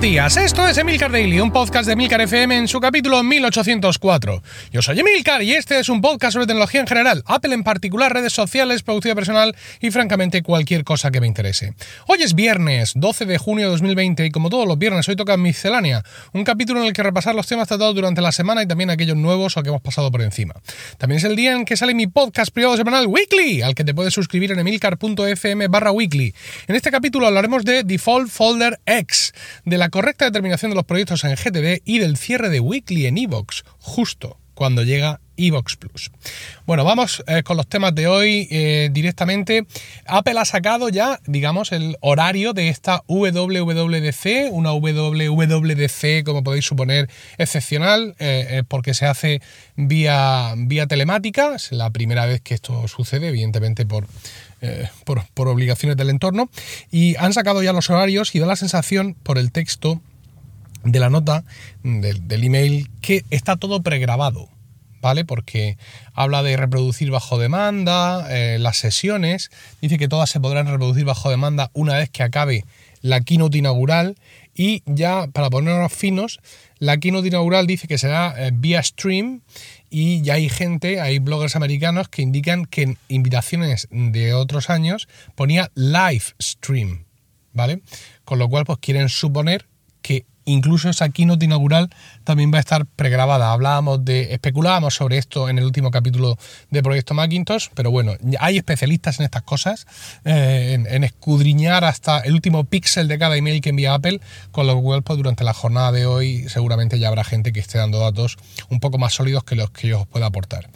Buenos días, esto es Emilcar Daily, un podcast de Emilcar FM en su capítulo 1804. Yo soy Emilcar y este es un podcast sobre tecnología en general, Apple en particular, redes sociales, productividad personal y francamente cualquier cosa que me interese. Hoy es viernes, 12 de junio de 2020 y como todos los viernes hoy toca Miscelánea, un capítulo en el que repasar los temas tratados durante la semana y también aquellos nuevos o que hemos pasado por encima. También es el día en que sale mi podcast privado semanal Weekly, al que te puedes suscribir en emilcar.fm barra weekly. En este capítulo hablaremos de Default Folder X, de la correcta determinación de los proyectos en GTD y del cierre de Weekly en Evox, justo cuando llega Evox Plus. Bueno, vamos eh, con los temas de hoy eh, directamente. Apple ha sacado ya, digamos, el horario de esta WWDC, una WWDC, como podéis suponer, excepcional, eh, porque se hace vía, vía telemática. Es la primera vez que esto sucede, evidentemente por por, obligaciones del entorno. Y han sacado ya los horarios y da la sensación por el texto de la nota del, del email que está todo pregrabado. ¿vale? Porque habla de reproducir bajo demanda, eh, las sesiones, dice que todas se podrán reproducir bajo demanda una vez que acabe la keynote inaugural y ya para ponernos finos, la keynote inaugural dice que será eh, vía stream y ya hay gente, hay bloggers americanos que indican que en invitaciones de otros años ponía live stream, ¿vale? Con lo cual pues quieren suponer incluso esa keynote inaugural también va a estar pregrabada. Hablábamos de, especulábamos sobre esto en el último capítulo de Proyecto Macintosh, pero bueno, hay especialistas en estas cosas, eh, en, escudriñar hasta el último píxel de cada email que envía Apple, con lo cual pues, durante la jornada de hoy seguramente ya habrá gente que esté dando datos un poco más sólidos que los que yo os pueda aportar.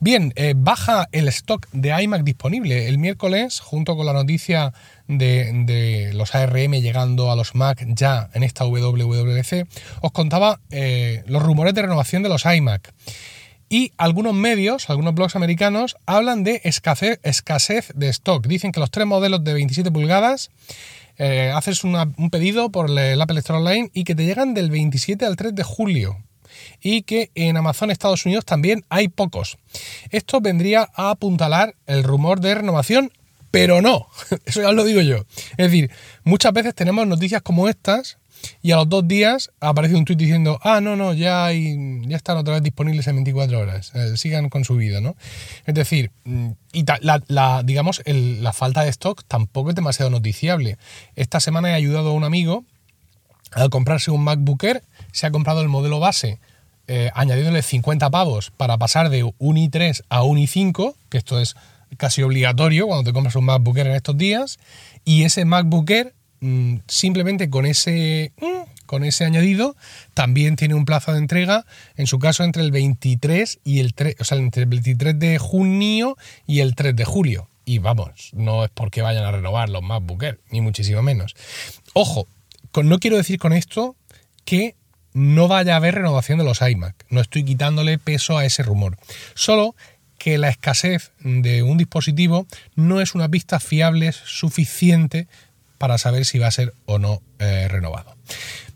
Bien, eh, baja el stock de iMac disponible el miércoles, junto con la noticia de, los ARM llegando a los Mac ya en esta WWDC, os contaba eh, los rumores de renovación de los iMac. Y algunos medios, algunos blogs americanos, hablan de escasez, de stock. Dicen que los tres modelos de 27 pulgadas eh, haces un pedido por el Apple Store Online y que te llegan del 27 al 3 de julio. Y que en Amazon Estados Unidos también hay pocos. Esto vendría a apuntalar el rumor de renovación pero no, eso ya lo digo yo. Es decir, muchas veces tenemos noticias como estas y a los dos días aparece un tuit diciendo, ah, no, no, ya, ya están otra vez disponibles en 24 horas, eh, sigan con su vida, ¿no? Es decir, mm, y digamos, la falta de stock tampoco es demasiado noticiable. Esta semana he ayudado a un amigo a comprarse un MacBook Air, se ha comprado el modelo base, eh, añadiéndole 50 pavos para pasar de un i3 a un i5, que esto es casi obligatorio cuando te compras un MacBook Air en estos días. Y ese MacBook Air, mm, simplemente con ese, mm, con ese añadido, también tiene un plazo de entrega, en su caso entre el 23 y el 3, o sea, entre el 23 de junio y el 3 de julio. Y vamos, no es porque vayan a renovar los MacBook Air, ni muchísimo menos. Ojo, no quiero decir con esto que no vaya a haber renovación de los iMac. No estoy quitándole peso a ese rumor. Solo que la escasez de un dispositivo no es una pista fiable suficiente para saber si va a ser o no eh, renovado.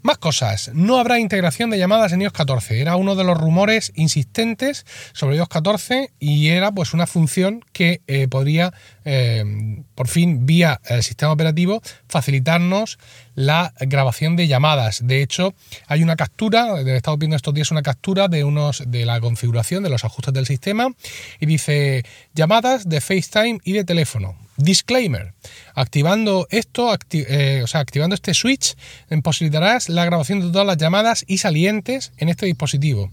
Más cosas. No habrá integración de llamadas en iOS 14. Era uno de los rumores insistentes sobre iOS 14 y era pues una función que eh, podría eh, por fin vía el sistema operativo facilitarnos la grabación de llamadas. De hecho, hay una captura, he estado viendo estos días una captura de unos de la configuración de los ajustes del sistema y dice llamadas de FaceTime y de teléfono. Disclaimer. Activando esto, eh, o sea, activando este switch, posibilitarás la grabación de todas las llamadas y salientes en este dispositivo.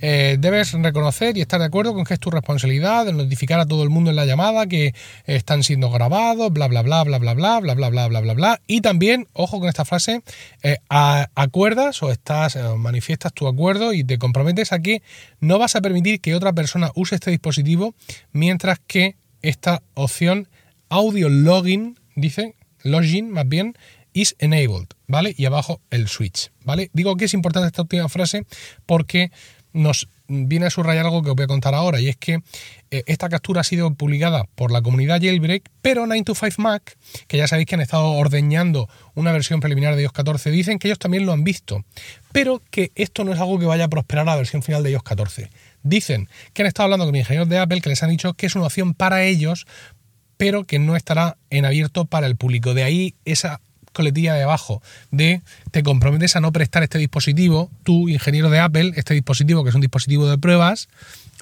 Eh, debes reconocer y estar de acuerdo con que es tu responsabilidad de notificar a todo el mundo en la llamada que están siendo grabados, bla bla bla bla bla bla bla bla bla bla bla bla. Y también, ojo con esta frase, eh, acuerdas o estás manifiestas tu acuerdo y te comprometes a que no vas a permitir que otra persona use este dispositivo mientras que esta opción audio login, dice, login más bien, is enabled, ¿vale? Y abajo el switch, ¿vale? Digo que es importante esta última frase porque nos viene a subrayar algo que os voy a contar ahora y es que eh, esta captura ha sido publicada por la comunidad Jailbreak, pero 9to5Mac, que ya sabéis que han estado ordeñando una versión preliminar de iOS 14, dicen que ellos también lo han visto, pero que esto no es algo que vaya a prosperar a la versión final de iOS 14. Dicen que han estado hablando con ingenieros de Apple que les han dicho que es una opción para ellos pero que no estará en abierto para el público. De ahí esa coletilla de abajo de te comprometes a no prestar este dispositivo, tú, ingeniero de Apple, este dispositivo que es un dispositivo de pruebas,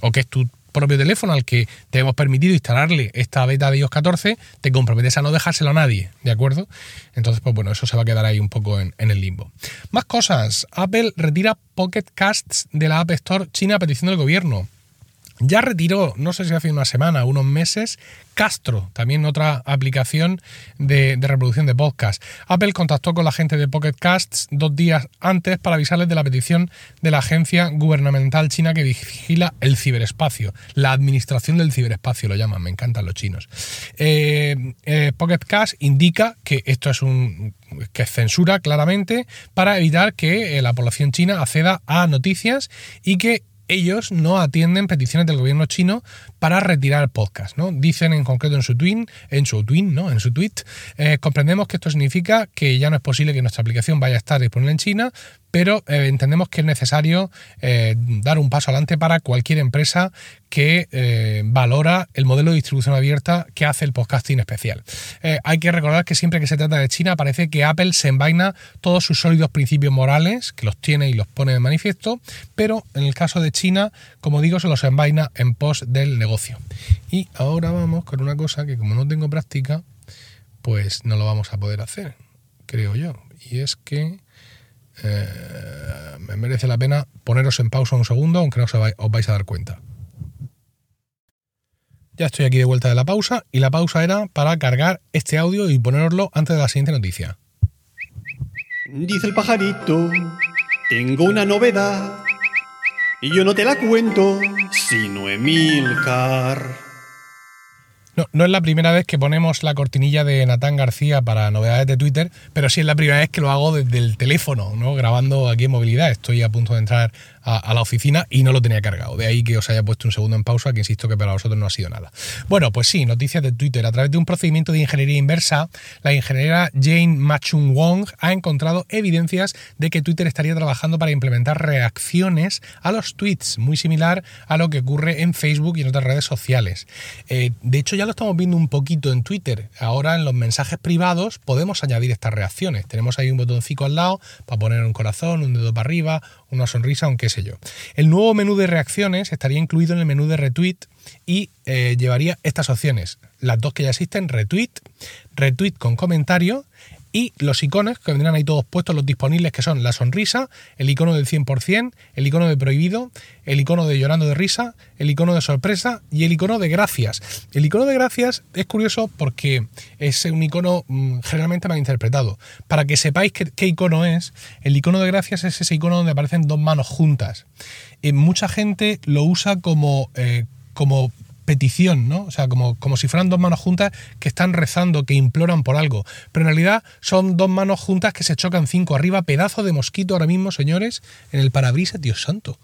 o que es tu propio teléfono al que te hemos permitido instalarle esta beta de iOS 14, te comprometes a no dejárselo a nadie, ¿de acuerdo? Entonces, pues bueno, eso se va a quedar ahí un poco en, en el limbo. Más cosas. Apple retira Pocket Casts de la App Store China a petición del gobierno. Ya retiró, no sé si hace una semana, unos meses, Castro, también otra aplicación de, reproducción de podcast. Apple contactó con la gente de Pocket Casts dos días antes para avisarles de la petición de la agencia gubernamental china que vigila el ciberespacio. La administración del ciberespacio lo llaman, me encantan los chinos. Eh, eh, Pocket indica que esto es un que es censura claramente para evitar que eh, la población china acceda a noticias y que ellos no atienden peticiones del gobierno chino para retirar el podcast, ¿no? Dicen en concreto en su tweet, en su tweet, ¿no? En su tweet, eh, comprendemos que esto significa que ya no es posible que nuestra aplicación vaya a estar disponible en China, pero eh, entendemos que es necesario eh, dar un paso adelante para cualquier empresa que valora el modelo de distribución abierta que hace el podcasting especial. hay que recordar que siempre que se trata de China parece que Apple se envaina todos sus sólidos principios morales, que los tiene y los pone de manifiesto, pero en el caso de China, como digo, se los envaina en pos del negocio y ahora vamos con una cosa que como no tengo práctica, pues no lo vamos a poder hacer, creo yo. Y es que eh, me merece la pena poneros en pausa un segundo, aunque no os vais a dar cuenta. Ya estoy aquí de vuelta de la pausa y la pausa era para cargar este audio y poneroslo antes de la siguiente noticia. Dice el pajarito, tengo una novedad y yo no te la cuento, sino Emilcar. No, es la primera vez que ponemos la cortinilla de Natán García para novedades de Twitter, pero sí es la primera vez que lo hago desde el teléfono, ¿no? grabando aquí en movilidad. Estoy a punto de entrar a, la oficina y no lo tenía cargado. De ahí que os haya puesto un segundo en pausa, que insisto que para vosotros no ha sido nada. Bueno, pues sí, noticias de Twitter. A través de un procedimiento de ingeniería inversa, la ingeniera Jane Machung Wong ha encontrado evidencias de que Twitter estaría trabajando para implementar reacciones a los tweets, muy similar a lo que ocurre en Facebook y en otras redes sociales. Eh, de hecho, ya lo estamos viendo un poquito en Twitter. Ahora en los mensajes privados podemos añadir estas reacciones. Tenemos ahí un botoncito al lado para poner un corazón, un dedo para arriba, una sonrisa, aunque El nuevo menú de reacciones estaría incluido en el menú de retweet y eh, llevaría estas opciones, las dos que ya existen, retweet, retweet con comentario y los iconos que vendrán ahí todos puestos, los disponibles, que son la sonrisa, el icono del 100%, el icono de prohibido, el icono de llorando de risa, el icono de sorpresa y el icono de gracias. El icono de gracias es curioso porque es un icono mm, generalmente mal interpretado. Para que sepáis qué, icono es, el icono de gracias es ese icono donde aparecen dos manos juntas. Y mucha gente lo usa como, eh, como petición, ¿no? O sea, como, como si fueran dos manos juntas que están rezando, que imploran por algo. Pero en realidad son dos manos juntas que se chocan cinco arriba, pedazo de mosquito ahora mismo, señores, en el parabrisas, Dios santo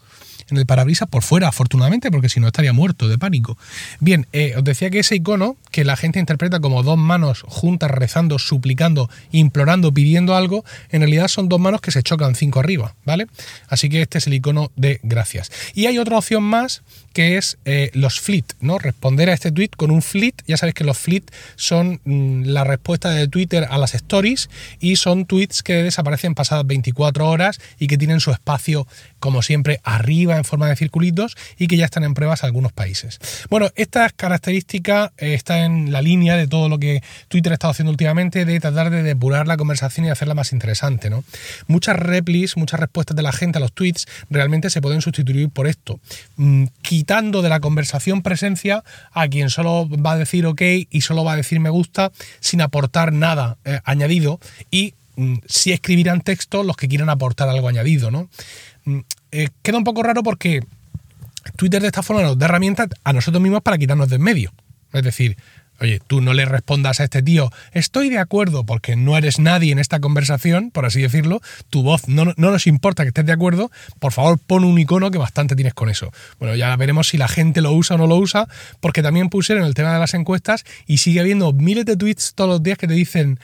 en el parabrisas por fuera, afortunadamente, porque si no estaría muerto de pánico. Bien, eh, os decía que ese icono, que la gente interpreta como dos manos juntas rezando, suplicando, implorando, pidiendo algo, en realidad son dos manos que se chocan cinco arriba, ¿vale? Así que este es el icono de gracias. Y hay otra opción más que es eh, los flit, ¿no? Responder a este tweet con un flit. Ya sabéis que los flit son mm, la respuesta de Twitter a las stories y son tweets que desaparecen pasadas 24 horas y que tienen su espacio, como siempre, arriba en forma de circulitos y que ya están en pruebas en algunos países. Bueno, esta característica eh, está en la línea de todo lo que Twitter ha estado haciendo últimamente de tratar de depurar la conversación y hacerla más interesante, ¿no? Muchas replis, muchas respuestas de la gente a los tweets realmente se pueden sustituir por esto. Mm, quitando de la conversación presencia a quien solo va a decir ok y solo va a decir me gusta sin aportar nada eh, añadido y mm, si escribirán texto los que quieran aportar algo añadido, ¿no? Mm, eh, queda un poco raro porque Twitter de esta forma nos da herramientas a nosotros mismos para quitarnos de en medio. Es decir, Oye, tú no le respondas a este tío, estoy de acuerdo porque no eres nadie en esta conversación, por así decirlo, tu voz no, nos importa que estés de acuerdo, por favor pon un icono que bastante tienes con eso. Bueno, ya veremos si la gente lo usa o no lo usa, porque también pusieron el tema de las encuestas y sigue habiendo miles de tweets todos los días que te dicen,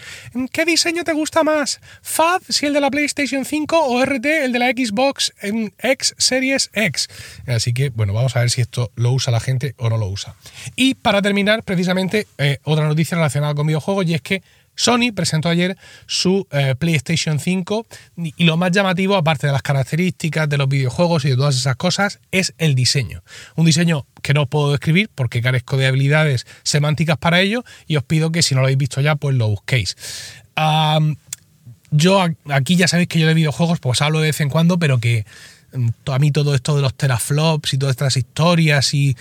¿qué diseño te gusta más? ¿FAD si el de la PlayStation 5 o RT el de la Xbox en X Series X? Así que, bueno, vamos a ver si esto lo usa la gente o no lo usa. Y para terminar, precisamente, eh, otra noticia relacionada con videojuegos y es que Sony presentó ayer su eh, PlayStation 5 y lo más llamativo, aparte de las características de los videojuegos y de todas esas cosas, es el diseño. Un diseño que no puedo describir porque carezco de habilidades semánticas para ello y os pido que si no lo habéis visto ya, pues lo busquéis. yo aquí ya sabéis que yo de videojuegos pues hablo de vez en cuando, pero que mm, a mí todo esto de los teraflops y todas estas historias y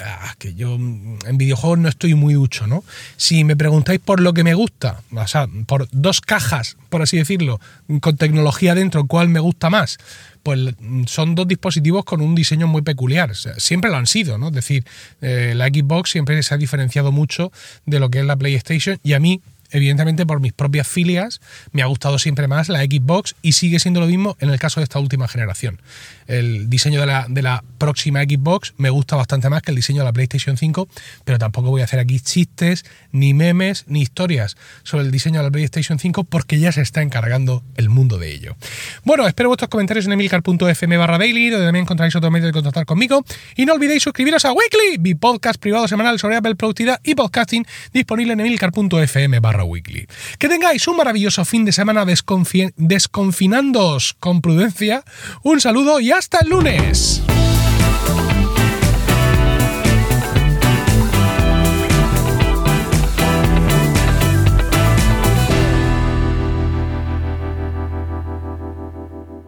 Ah, que yo en videojuegos no estoy muy ducho, ¿no? Si me preguntáis por lo que me gusta, o sea, por dos cajas, por así decirlo, con tecnología dentro, ¿cuál me gusta más? Pues son dos dispositivos con un diseño muy peculiar. siempre lo han sido, ¿no? Es decir, eh, la Xbox siempre se ha diferenciado mucho de lo que es la PlayStation y a mí evidentemente por mis propias filias, me ha gustado siempre más la Xbox y sigue siendo lo mismo en el caso de esta última generación. El diseño de la, de la próxima Xbox me gusta bastante más que el diseño de la PlayStation 5, pero tampoco voy a hacer aquí chistes, ni memes, ni historias sobre el diseño de la PlayStation 5 porque ya se está encargando el mundo de ello. Bueno, espero vuestros comentarios en emilcar.fm barra daily, donde también encontráis otro medio de contactar conmigo. Y no olvidéis suscribiros a Weekly, mi podcast privado semanal sobre Apple Productividad y podcasting, disponible en emilcar.fm barra Weekly. Que tengáis un maravilloso fin de semana desconfinándoos con prudencia. Un saludo y hasta el lunes.